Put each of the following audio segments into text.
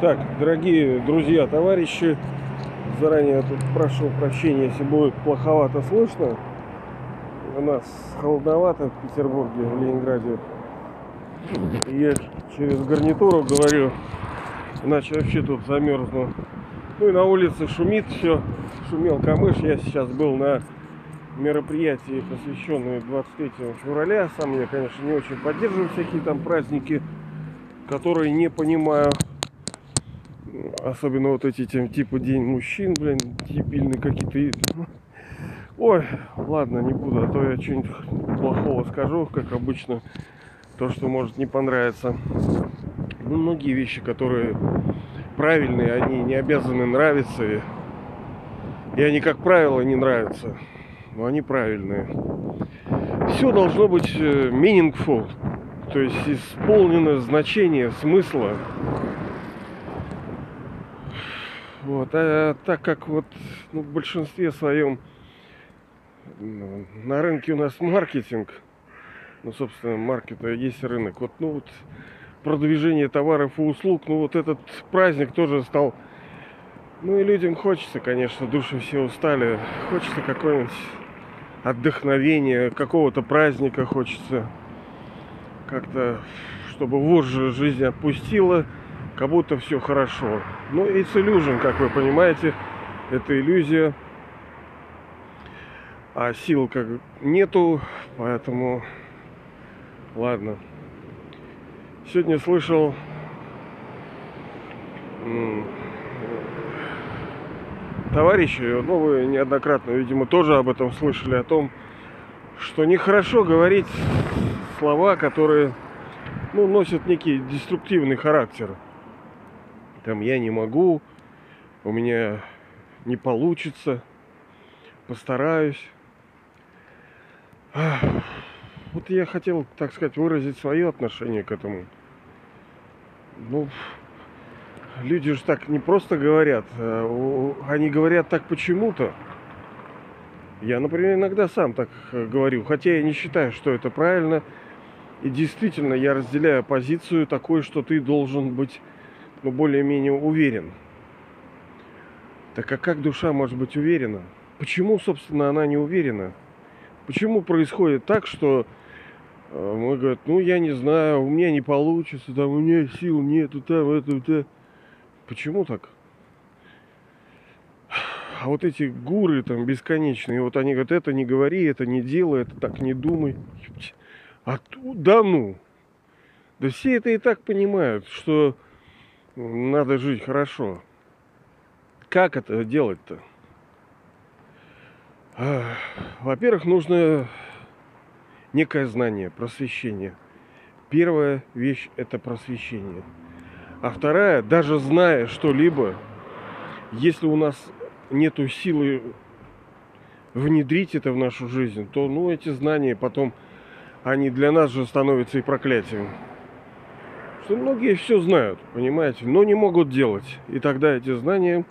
Так, дорогие друзья, товарищи, заранее тут прошу прощения, если будет плоховато слышно. У нас холодновато в Петербурге, в Ленинграде. Я через гарнитуру говорю, иначе вообще тут замерзну. Ну и на улице шумит все, шумел камыш. Я сейчас был на мероприятии, посвященное 23 февраля. Сам я, конечно, не очень поддерживаю всякие там праздники, которые не понимаю. Особенно вот эти там, типа День мужчин, блин, дебильные какие-то. Ой, ладно, не буду, а то я что-нибудь плохого скажу, как обычно. То, что может не понравиться. Ну, многие вещи, которые правильные, они не обязаны нравиться. И, и они, как правило, не нравятся. Но они правильные. Все должно быть э, meaningful. То есть исполнено значение, смысла. Вот, а так как вот ну, в большинстве своем ну, на рынке у нас маркетинг, ну, собственно, маркета есть рынок. Вот, ну, вот продвижение товаров и услуг, ну, вот этот праздник тоже стал, ну, и людям хочется, конечно, души все устали, хочется какое-нибудь отдохновения, какого-то праздника хочется. Как-то, чтобы вожжи жизнь отпустила, как будто все хорошо. Ну, it's illusion, как вы понимаете, это иллюзия. А сил как нету, поэтому ладно. Сегодня слышал товарищи, ну вы неоднократно, видимо, тоже об этом слышали, о том, что нехорошо говорить слова, которые ну, носят некий деструктивный характер. Там я не могу, у меня не получится, постараюсь. Вот я хотел, так сказать, выразить свое отношение к этому. Ну, люди же так не просто говорят, а они говорят так почему-то. Я, например, иногда сам так э, говорю, хотя я не считаю, что это правильно. И действительно, я разделяю позицию такой, что ты должен быть ну, более-менее уверен. Так а как душа может быть уверена? Почему, собственно, она не уверена? Почему происходит так, что э, мы говорят, ну я не знаю, у меня не получится, там у меня сил нету, там это, это. Почему так? А вот эти гуры там бесконечные, вот они говорят, это не говори, это не делай, это так не думай. А да ну. Да все это и так понимают, что надо жить хорошо. Как это делать-то? Во-первых, нужно некое знание, просвещение. Первая вещь – это просвещение. А вторая, даже зная что-либо, если у нас нет силы внедрить это в нашу жизнь, то ну, эти знания потом, они для нас же становятся и проклятием. Что многие все знают, понимаете, но не могут делать. И тогда эти знания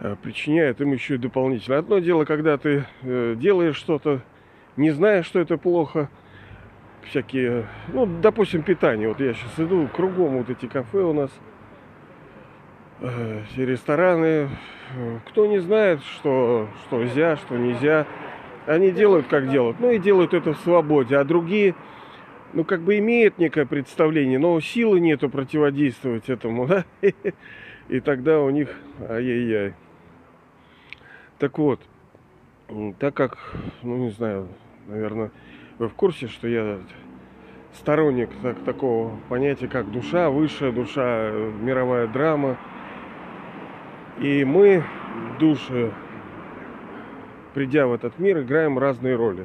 э, причиняют им еще и дополнительно. Одно дело, когда ты э, делаешь что-то, не зная, что это плохо – всякие, ну, допустим, питание. Вот я сейчас иду, кругом вот эти кафе у нас, э, рестораны. Кто не знает, что, что нельзя, что нельзя, они делают, как делают. Ну и делают это в свободе. А другие, ну, как бы имеют некое представление, но силы нету противодействовать этому, да? И тогда у них ай-яй-яй. Так вот, так как, ну, не знаю, наверное, вы в курсе, что я сторонник так, такого понятия, как душа, высшая душа, мировая драма. И мы, души, придя в этот мир, играем разные роли.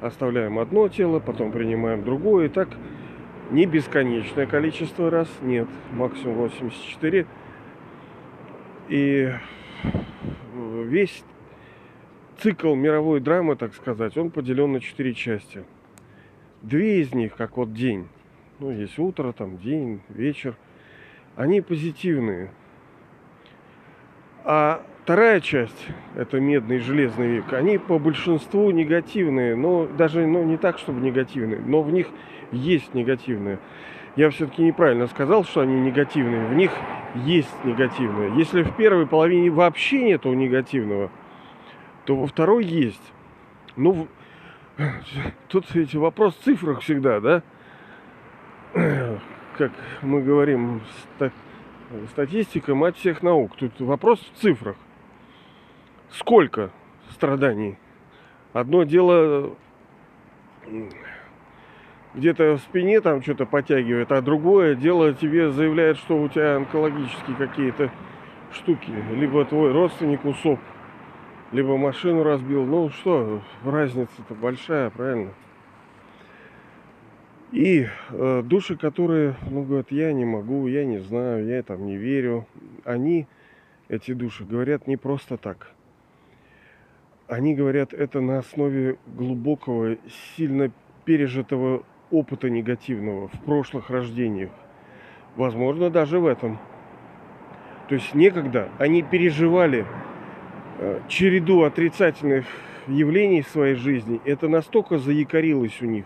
Оставляем одно тело, потом принимаем другое. И так не бесконечное количество раз, нет, максимум 84. И весь цикл мировой драмы, так сказать, он поделен на четыре части. Две из них, как вот день, ну, есть утро, там, день, вечер, они позитивные. А вторая часть, это медный и железный век, они по большинству негативные, но даже ну, не так, чтобы негативные, но в них есть негативные. я все-таки неправильно сказал, что они негативные. В них есть негативное. Если в первой половине вообще нету негативного, то во второй есть. Ну, тут ведь вопрос в цифрах всегда, да? Как мы говорим, статистика мать всех наук. Тут вопрос в цифрах. Сколько страданий? Одно дело где-то в спине там что-то подтягивает, а другое дело тебе заявляет, что у тебя онкологические какие-то штуки. Либо твой родственник усоп, либо машину разбил. Ну что, разница-то большая, правильно? И э, души, которые, ну, говорят, я не могу, я не знаю, я там не верю, они, эти души, говорят не просто так. Они говорят это на основе глубокого, сильно пережитого опыта негативного в прошлых рождениях. Возможно, даже в этом. То есть некогда они переживали э, череду отрицательных явлений в своей жизни. Это настолько заякорилось у них,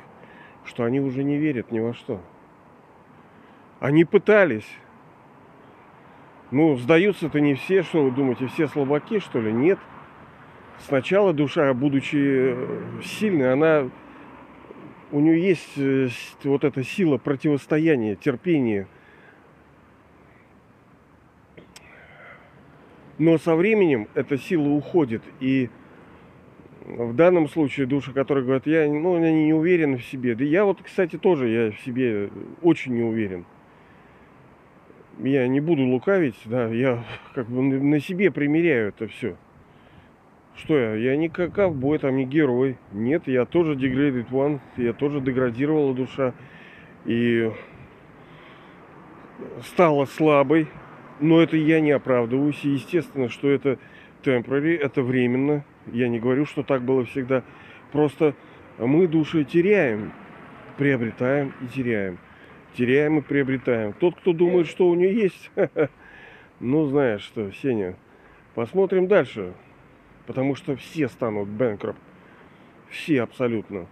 что они уже не верят ни во что. Они пытались. Ну, сдаются-то не все, что вы думаете, все слабаки, что ли? Нет. Сначала душа, будучи э, сильной, она у нее есть э, вот эта сила противостояния, терпения. Но со временем эта сила уходит. И в данном случае души, которые говорят, я, ну, они не уверены в себе. Да я вот, кстати, тоже я в себе очень не уверен. Я не буду лукавить, да, я как бы на себе примеряю это все. Что я? Я не как ковбой, там не герой. Нет, я тоже degraded one, я тоже деградировала душа. И стала слабой. Но это я не оправдываюсь. И естественно, что это temporary, это временно. Я не говорю, что так было всегда. Просто мы души теряем, приобретаем и теряем. Теряем и приобретаем. Тот, кто думает, что у нее есть, ну знаешь что, Сеня, посмотрим дальше. Потому что все станут бэнкроп. Все абсолютно.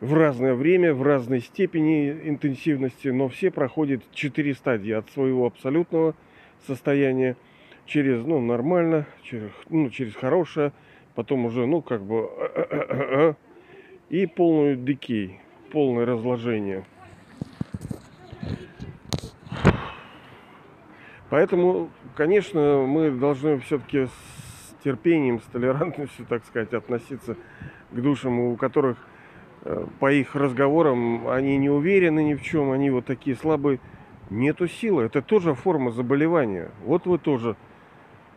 В разное время, в разной степени интенсивности, но все проходят четыре стадии от своего абсолютного состояния через, ну, нормально, через, ну, через хорошее, потом уже, ну, как бы, и полную дикей, полное разложение. Поэтому, конечно, мы должны все-таки терпением, с толерантностью, так сказать, относиться к душам, у которых э, по их разговорам они не уверены ни в чем, они вот такие слабые. Нету силы. Это тоже форма заболевания. Вот вы тоже.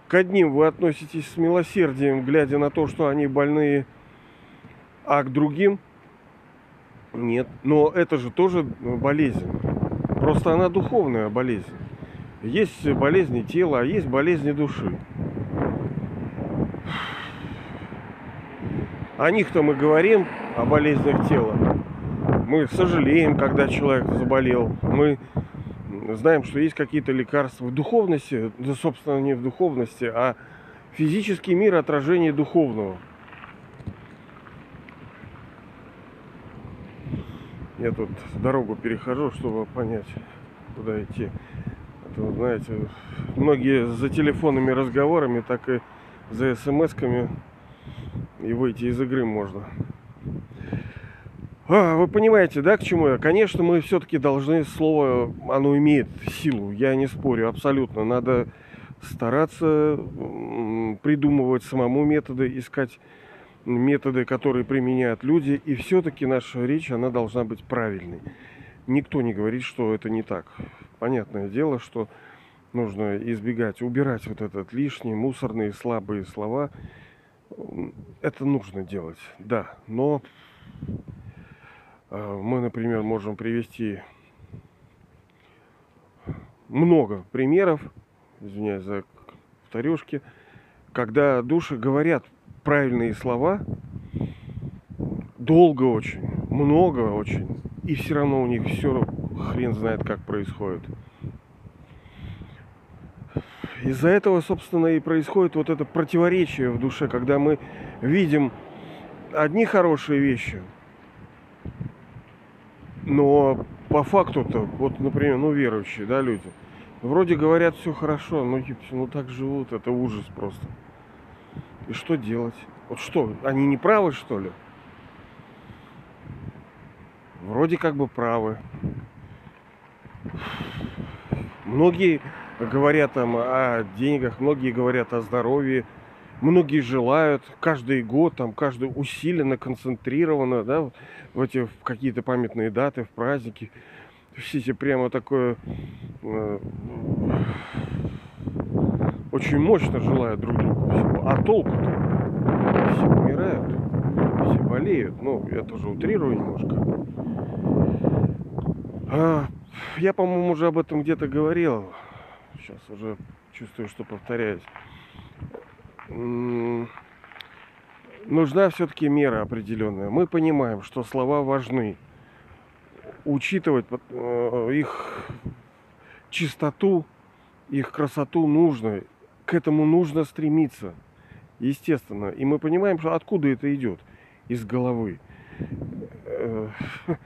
К одним вы относитесь с милосердием, глядя на то, что они больные, а к другим нет. Но это же тоже болезнь. Просто она духовная болезнь. Есть болезни тела, а есть болезни души. О них-то мы говорим, о болезнях тела. Мы сожалеем, когда человек заболел. Мы знаем, что есть какие-то лекарства в духовности, да, собственно, не в духовности, а физический мир отражение духовного. Я тут дорогу перехожу, чтобы понять, куда идти. Это, а знаете, многие за телефонными разговорами, так и за смс-ками и выйти из игры можно. А, вы понимаете, да, к чему я? Конечно, мы все-таки должны, слово, оно имеет силу, я не спорю, абсолютно. Надо стараться придумывать самому методы, искать методы, которые применяют люди. И все-таки наша речь, она должна быть правильной. Никто не говорит, что это не так. Понятное дело, что нужно избегать, убирать вот этот лишний, мусорные, слабые слова – это нужно делать, да. Но э, мы, например, можем привести много примеров, извиняюсь за повторюшки, когда души говорят правильные слова, долго очень, много очень, и все равно у них все хрен знает, как происходит из-за этого, собственно, и происходит вот это противоречие в душе, когда мы видим одни хорошие вещи, но по факту-то, вот, например, ну, верующие, да, люди, вроде говорят все хорошо, но ну так живут, это ужас просто. И что делать? Вот что, они не правы, что ли? Вроде как бы правы. Многие говорят там о деньгах, многие говорят о здоровье, многие желают каждый год, там, каждый усиленно, концентрированно, да, в эти в какие-то памятные даты, в праздники. Все эти прямо такое э, очень мощно желают друг другу всего. А толку-то? Все умирают, все болеют. Ну, я тоже утрирую немножко. А, я, по-моему, уже об этом где-то говорил. Сейчас уже чувствую, что повторяюсь нужна все-таки мера определенная. Мы понимаем, что слова важны. Учитывать э, их чистоту, их красоту нужно. К этому нужно стремиться. Естественно. И мы понимаем, что откуда это идет. Из головы. Э,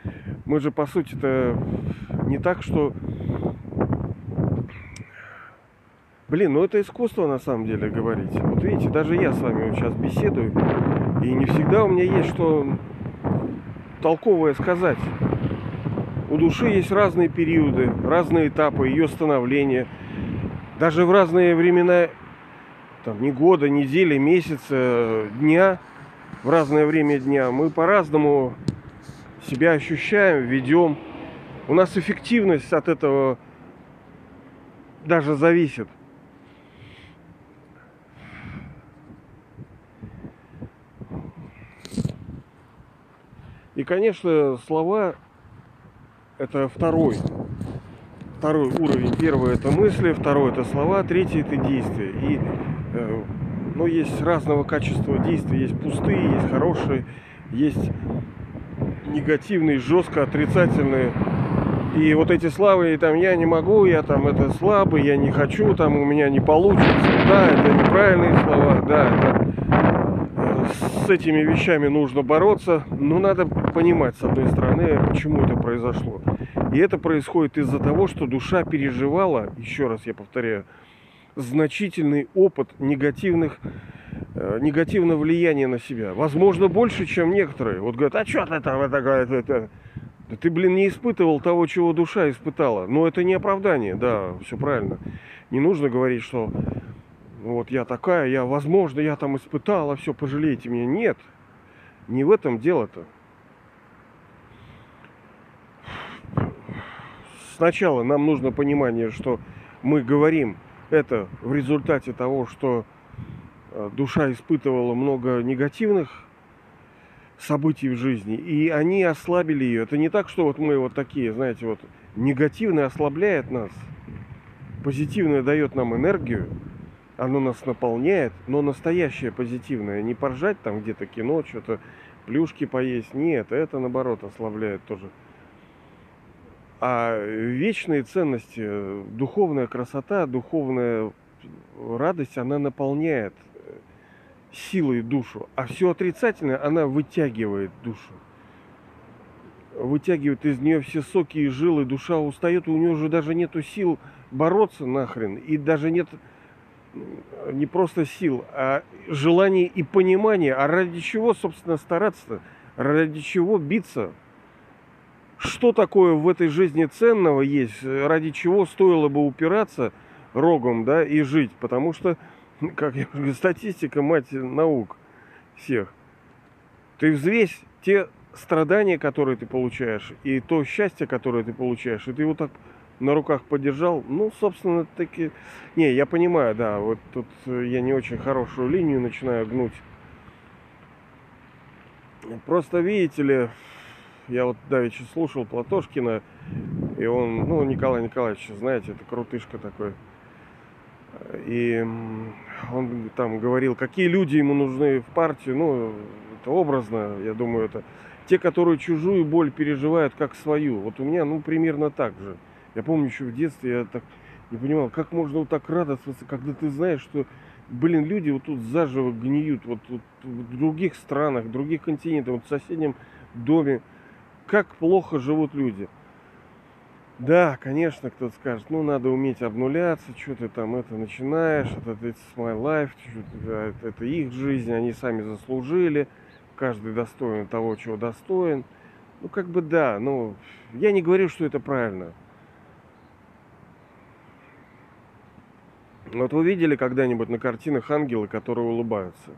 мы же, по сути-то, не так, что Блин, ну это искусство на самом деле говорить. Вот видите, даже я с вами сейчас беседую, и не всегда у меня есть что толковое сказать. У души есть разные периоды, разные этапы ее становления. Даже в разные времена, там, не года, недели, месяца, дня, в разное время дня, мы по-разному себя ощущаем, ведем. У нас эффективность от этого даже зависит. И, конечно, слова это второй, второй уровень. Первый это мысли, второй это слова, третий это действия. И э, ну, есть разного качества действия. Есть пустые, есть хорошие, есть негативные, жестко отрицательные. И вот эти славы, и там я не могу, я там это слабый, я не хочу, там у меня не получится. Да, это неправильные слова, да, это с этими вещами нужно бороться, но надо понимать, с одной стороны, почему это произошло. И это происходит из-за того, что душа переживала, еще раз я повторяю, значительный опыт негативных, э, негативного влияния на себя. Возможно, больше, чем некоторые. Вот говорят, а что ты там, это, это, это. Да ты, блин, не испытывал того, чего душа испытала. Но это не оправдание, да, все правильно. Не нужно говорить, что вот я такая, я, возможно, я там испытала, все, пожалейте меня. Нет, не в этом дело-то. Сначала нам нужно понимание, что мы говорим это в результате того, что э, душа испытывала много негативных событий в жизни, и они ослабили ее. Это не так, что вот мы вот такие, знаете, вот негативное ослабляет нас, позитивное дает нам энергию, оно нас наполняет, но настоящее позитивное. Не поржать там где-то кино, что-то плюшки поесть. Нет, это наоборот ослабляет тоже. А вечные ценности, духовная красота, духовная радость, она наполняет силой душу. А все отрицательное, она вытягивает душу. Вытягивает из нее все соки и жилы, душа устает, у нее уже даже нету сил бороться нахрен. И даже нет не просто сил, а желание и понимание, а ради чего, собственно, стараться, ради чего биться, что такое в этой жизни ценного есть, ради чего стоило бы упираться рогом, да, и жить, потому что, как я говорю, статистика, мать наук всех. Ты взвесь те страдания, которые ты получаешь, и то счастье, которое ты получаешь, и ты вот так на руках подержал. Ну, собственно, таки... Не, я понимаю, да, вот тут я не очень хорошую линию начинаю гнуть. Просто, видите ли, я вот давеча слушал Платошкина, и он, ну, Николай Николаевич, знаете, это крутышка такой. И он там говорил, какие люди ему нужны в партии, ну, это образно, я думаю, это те, которые чужую боль переживают как свою. Вот у меня, ну, примерно так же. Я помню еще в детстве я так не понимал, как можно вот так радоваться, когда ты знаешь, что, блин, люди вот тут заживо гниют, вот, вот в других странах, в других континентах, вот в соседнем доме. Как плохо живут люди. Да, конечно, кто-то скажет, ну, надо уметь обнуляться, что ты там это начинаешь, это it's my life, это, это их жизнь, они сами заслужили, каждый достоин того, чего достоин. Ну, как бы да, ну, я не говорю, что это правильно. Вот вы видели когда-нибудь на картинах ангелы, которые улыбаются?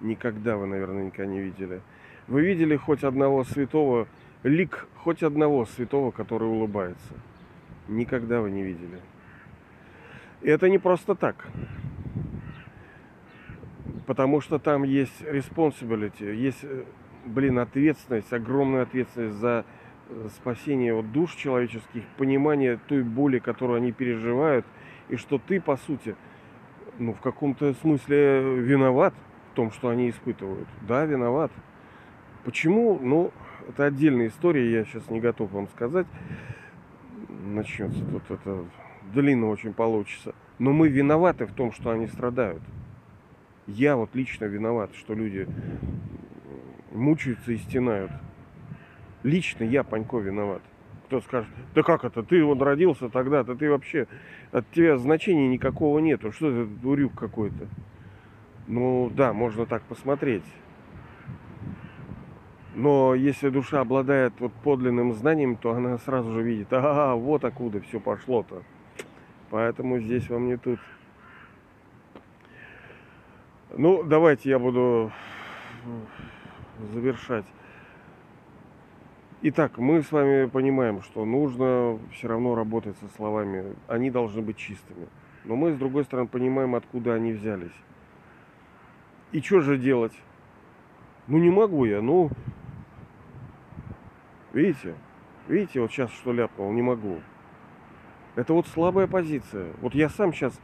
Никогда вы, наверное, никогда не видели. Вы видели хоть одного святого, лик хоть одного святого, который улыбается? Никогда вы не видели. И это не просто так. Потому что там есть responsibility, есть, э, блин, ответственность, огромная ответственность за э, спасение вот душ человеческих, понимание той боли, которую они переживают, и что ты, по сути, ну, в каком-то смысле виноват в том, что они испытывают. Да, виноват. Почему? Ну, это отдельная история, я сейчас не готов вам сказать. Начнется тут это длинно очень получится. Но мы виноваты в том, что они страдают. Я вот лично виноват, что люди мучаются и стенают. Лично я, Панько, виноват. Кто скажет, да как это, ты вот родился тогда-то, ты вообще, от тебя значения никакого нету, что это дурюк какой-то. Ну да, можно так посмотреть. Но если душа обладает вот подлинным знанием, то она сразу же видит, ага, вот откуда все пошло-то. Поэтому здесь вам не тут. Ну, давайте я буду завершать. Итак, мы с вами понимаем, что нужно все равно работать со словами. Они должны быть чистыми. Но мы, с другой стороны, понимаем, откуда они взялись. И что же делать? Ну, не могу я, ну... Видите? Видите, вот сейчас что ляпнул, не могу. Это вот слабая позиция. Вот я сам сейчас,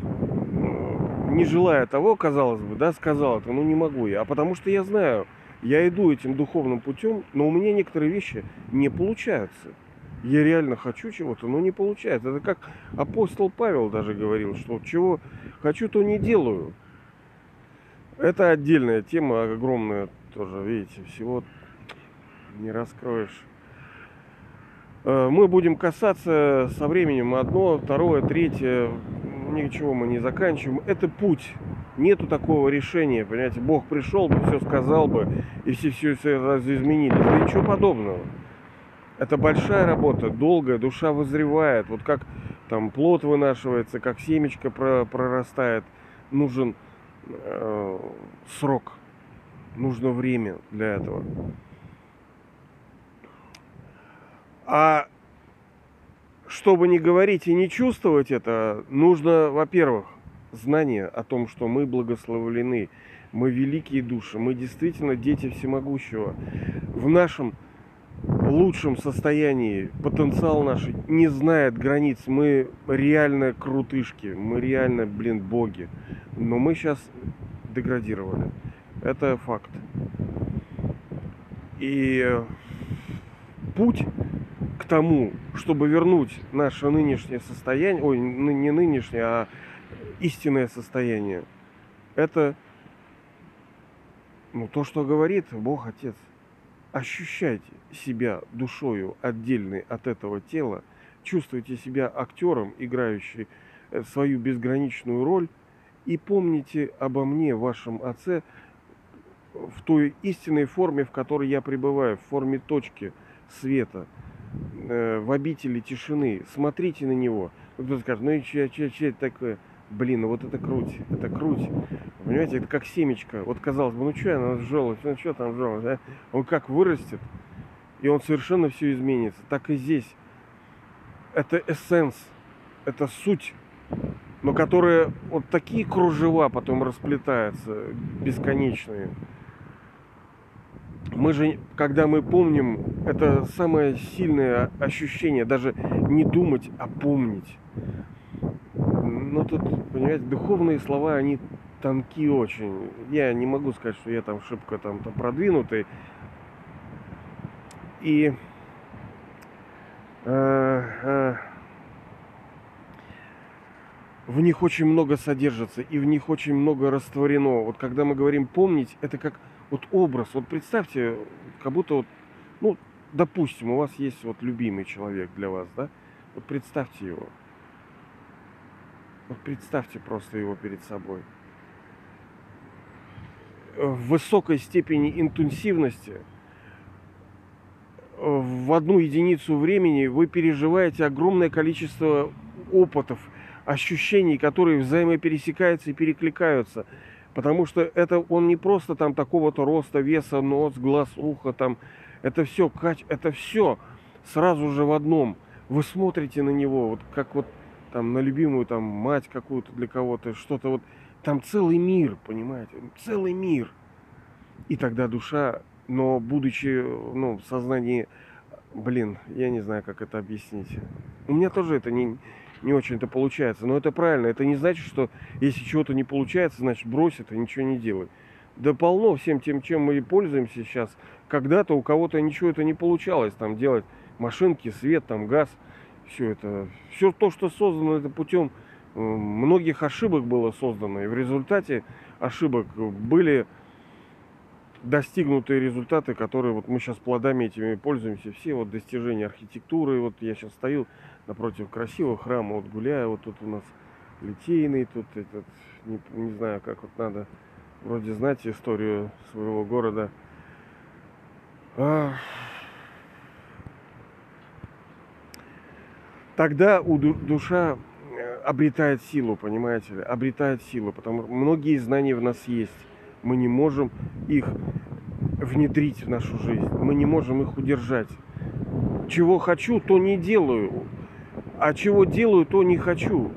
э, не желая того, казалось бы, да, сказал это, ну не могу я. А потому что я знаю, я иду этим духовным путем, но у меня некоторые вещи не получаются. Я реально хочу чего-то, но не получается. Это как апостол Павел даже говорил, что чего хочу, то не делаю. Это отдельная тема, огромная тоже, видите, всего не раскроешь. Э, мы будем касаться со временем одно, второе, третье. Ничего мы не заканчиваем. Это путь. Нету такого решения, понимаете. Бог пришел бы, все сказал бы, и все все, все изменились. Да ничего подобного. Это большая работа, долгая, душа вызревает. Вот как там плод вынашивается, как семечко прорастает. Нужен э, срок, нужно время для этого. А чтобы не говорить и не чувствовать это, нужно, во-первых, знание о том, что мы благословлены, мы великие души, мы действительно дети всемогущего. В нашем лучшем состоянии потенциал наш не знает границ. Мы реально крутышки, мы реально, блин, боги. Но мы сейчас деградировали. Это факт. И путь к тому, чтобы вернуть наше нынешнее состояние, ой, не нынешнее, а истинное состояние, это ну, то, что говорит Бог Отец. Ощущайте себя душою отдельной от этого тела, чувствуйте себя актером, играющим э, свою безграничную роль, и помните обо мне, вашем Отце, в той истинной форме, в которой я пребываю, в форме точки света – в обители тишины, смотрите на него. Кто-то скажет, ну и че, че, че это такое? Блин, ну вот это круть, это круть. Понимаете, это как семечко. Вот казалось бы, ну что она желудь, ну что там желудь, а? Он как вырастет, и он совершенно все изменится. Так и здесь. Это эссенс, это суть, но которая вот такие кружева потом расплетаются, бесконечные мы же, когда мы помним, это самое сильное ощущение, даже не думать, а помнить. Но тут, понимаете, духовные слова, они тонкие очень. Я не могу сказать, что я там шибко там, там продвинутый. И э, э, в них очень много содержится, и в них очень много растворено. Вот когда мы говорим помнить, это как вот образ, вот представьте, как будто вот, ну, допустим, у вас есть вот любимый человек для вас, да? Вот представьте его. Вот представьте просто его перед собой. В высокой степени интенсивности в одну единицу времени вы переживаете огромное количество опытов, ощущений, которые взаимопересекаются и перекликаются. Потому что это он не просто там такого-то роста, веса, нос, глаз, ухо, там. Это все, это все сразу же в одном. Вы смотрите на него, вот как вот там на любимую там мать какую-то для кого-то, что-то вот. Там целый мир, понимаете? Целый мир. И тогда душа, но будучи ну, в сознании, блин, я не знаю, как это объяснить. У меня тоже это не, не очень-то получается. Но это правильно. Это не значит, что если чего-то не получается, значит брось это, ничего не делай. Да полно всем тем, чем мы пользуемся сейчас. Когда-то у кого-то ничего это не получалось. Там делать машинки, свет, там газ. Все это. Все то, что создано это путем многих ошибок было создано. И в результате ошибок были достигнутые результаты, которые вот мы сейчас плодами этими пользуемся, все вот достижения архитектуры, вот я сейчас стою напротив красивого храма, вот гуляю, вот тут у нас литейный, тут этот, не, не знаю, как вот надо вроде знать историю своего города. А... Тогда у душа э, обретает силу, понимаете, обретает силу, потому что многие знания в нас есть мы не можем их внедрить в нашу жизнь. Мы не можем их удержать. Чего хочу, то не делаю. А чего делаю, то не хочу.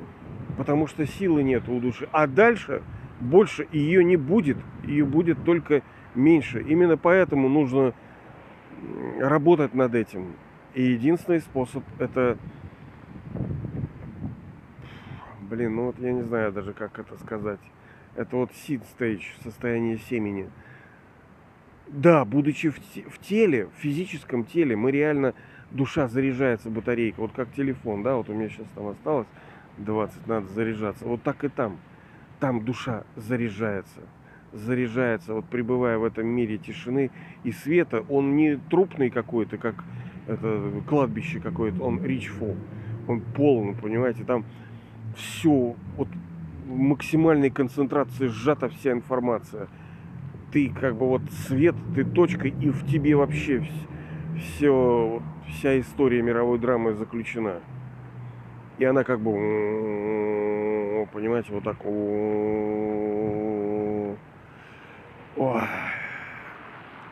Потому что силы нет у души. А дальше больше ее не будет. Ее будет только меньше. Именно поэтому нужно работать над этим. И единственный способ это... Блин, ну вот я не знаю даже, как это сказать. Это вот seed stage, состояние семени. Да, будучи в, теле, в физическом теле, мы реально, душа заряжается, батарейка. Вот как телефон, да, вот у меня сейчас там осталось 20, надо заряжаться. Вот так и там. Там душа заряжается. Заряжается, вот пребывая в этом мире тишины и света. Он не трупный какой-то, как это кладбище какое-то, он rich full. Он полный, понимаете, там все, вот максимальной концентрации сжата вся информация. Ты как бы вот свет, ты точка, и в тебе вообще все, вся история мировой драмы заключена. И она как бы, понимаете, вот так.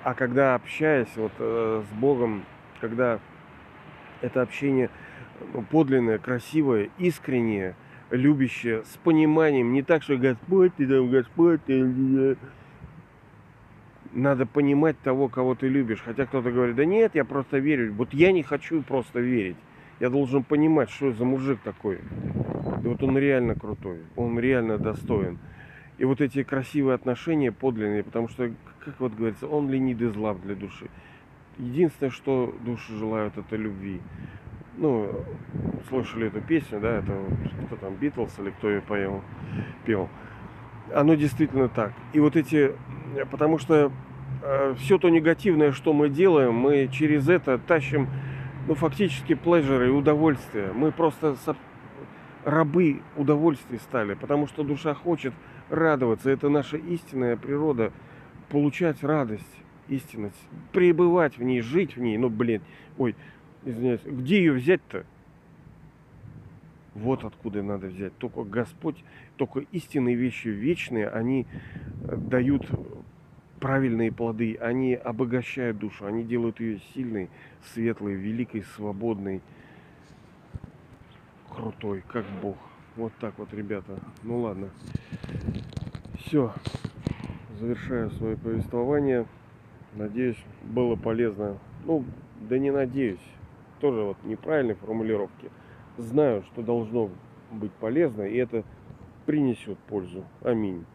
А когда общаясь вот э, с Богом, когда это общение подлинное, красивое, искреннее – любящее, с пониманием, не так, что Господь, ты там Господь, ты... надо понимать того, кого ты любишь. Хотя кто-то говорит, да нет, я просто верю. Вот я не хочу просто верить. Я должен понимать, что за мужик такой. И вот он реально крутой, он реально достоин. И вот эти красивые отношения подлинные, потому что, как вот говорится, он ленит из лав для души. Единственное, что души желают, это любви ну, слышали эту песню, да, это кто там, Битлз или кто ее поел, пел. Оно действительно так. И вот эти, потому что э, все то негативное, что мы делаем, мы через это тащим, ну, фактически плежеры и удовольствие. Мы просто рабы удовольствия стали, потому что душа хочет радоваться. Это наша истинная природа, получать радость, истинность, пребывать в ней, жить в ней. Ну, блин, ой, извиняюсь, где ее взять-то? Вот откуда надо взять. Только Господь, только истинные вещи вечные, они э, дают правильные плоды, они обогащают душу, они делают ее сильной, светлой, великой, свободной, крутой, как Бог. Вот так вот, ребята. Ну ладно. Все. Завершаю свое повествование. Надеюсь, было полезно. Ну, да не надеюсь тоже вот неправильной формулировки. Знаю, что должно быть полезно, и это принесет пользу. Аминь.